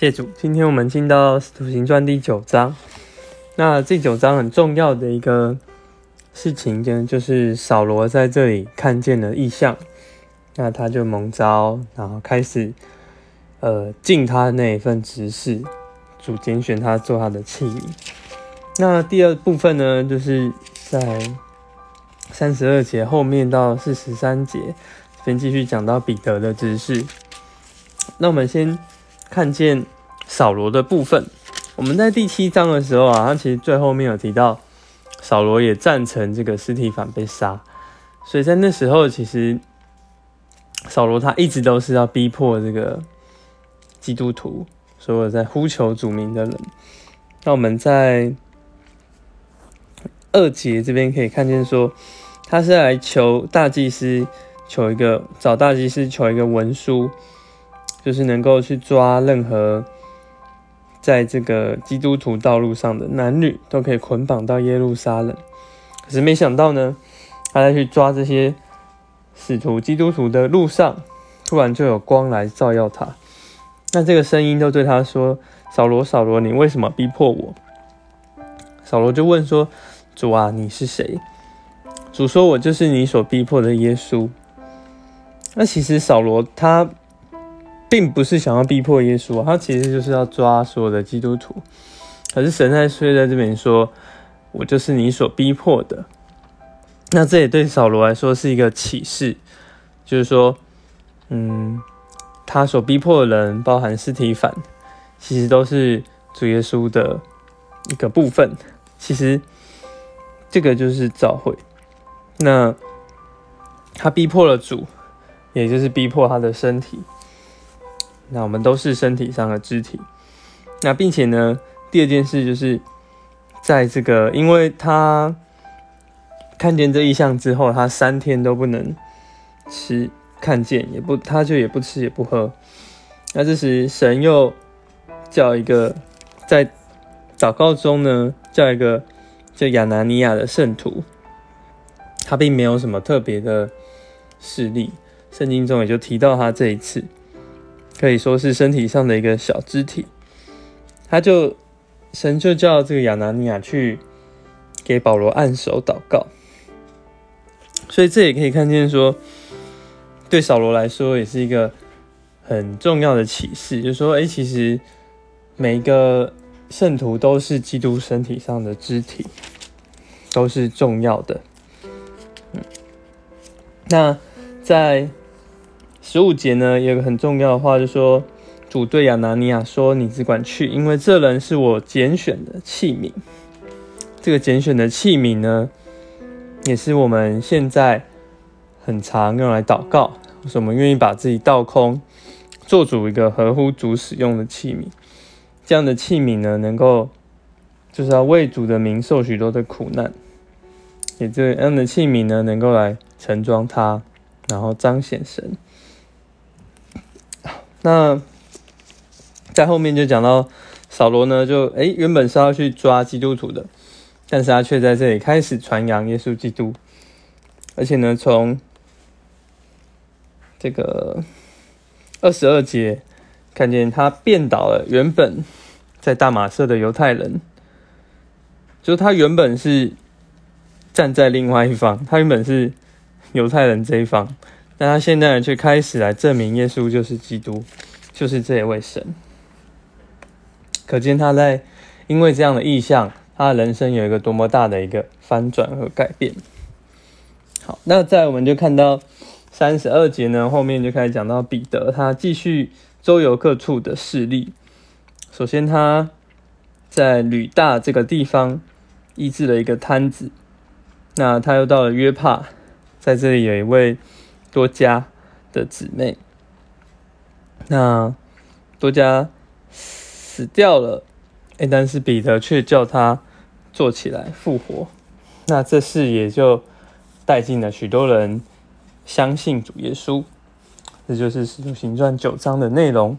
谢主，今天我们进到《使徒行传》第九章。那这九章很重要的一个事情，就就是扫罗在这里看见了异象，那他就蒙召，然后开始呃尽他那一份职事，主拣选他做他的器皿。那第二部分呢，就是在三十二节后面到四十三节，先继续讲到彼得的职事。那我们先。看见扫罗的部分，我们在第七章的时候啊，他其实最后面有提到，扫罗也赞成这个尸体反被杀，所以在那时候，其实扫罗他一直都是要逼迫这个基督徒，所有在呼求主名的人。那我们在二节这边可以看见说，他是来求大祭司，求一个找大祭司求一个文书。就是能够去抓任何在这个基督徒道路上的男女，都可以捆绑到耶路撒冷。可是没想到呢，他在去抓这些使徒基督徒的路上，突然就有光来照耀他。那这个声音就对他说：“扫罗，扫罗，你为什么逼迫我？”扫罗就问说：“主啊，你是谁？”主说：“我就是你所逼迫的耶稣。”那其实扫罗他。并不是想要逼迫耶稣，他其实就是要抓所有的基督徒。可是神在睡在这边说：“我就是你所逼迫的。”那这也对扫罗来说是一个启示，就是说，嗯，他所逼迫的人，包含尸体反，其实都是主耶稣的一个部分。其实这个就是召会。那他逼迫了主，也就是逼迫他的身体。那我们都是身体上的肢体，那并且呢，第二件事就是，在这个，因为他看见这一项之后，他三天都不能吃，看见也不，他就也不吃也不喝。那这时神又叫一个在祷告中呢，叫一个叫亚拿尼亚的圣徒，他并没有什么特别的势力，圣经中也就提到他这一次。可以说是身体上的一个小肢体，他就神就叫这个亚拿尼亚去给保罗按手祷告，所以这也可以看见说，对扫罗来说也是一个很重要的启示，就是说，哎，其实每一个圣徒都是基督身体上的肢体，都是重要的。嗯，那在。十五节呢，有个很重要的话，就说主对亚拿尼亚说：“你只管去，因为这人是我拣选的器皿。这个拣选的器皿呢，也是我们现在很常用来祷告，我们愿意把自己倒空，做主一个合乎主使用的器皿。这样的器皿呢，能够就是要为主的名受许多的苦难，也这样的器皿呢，能够来盛装它，然后彰显神。”那在后面就讲到扫罗呢，就哎原本是要去抓基督徒的，但是他却在这里开始传扬耶稣基督，而且呢，从这个二十二节看见他变倒了原本在大马色的犹太人，就他原本是站在另外一方，他原本是犹太人这一方。但他现在却开始来证明耶稣就是基督，就是这一位神。可见他在因为这样的意象，他的人生有一个多么大的一个翻转和改变。好，那在我们就看到三十二节呢，后面就开始讲到彼得，他继续周游各处的事例。首先他在吕大这个地方医治了一个瘫子，那他又到了约帕，在这里有一位。多加的姊妹，那多加死掉了，哎，但是彼得却叫他坐起来复活，那这事也就带进了许多人相信主耶稣，这就是《使徒行传》九章的内容。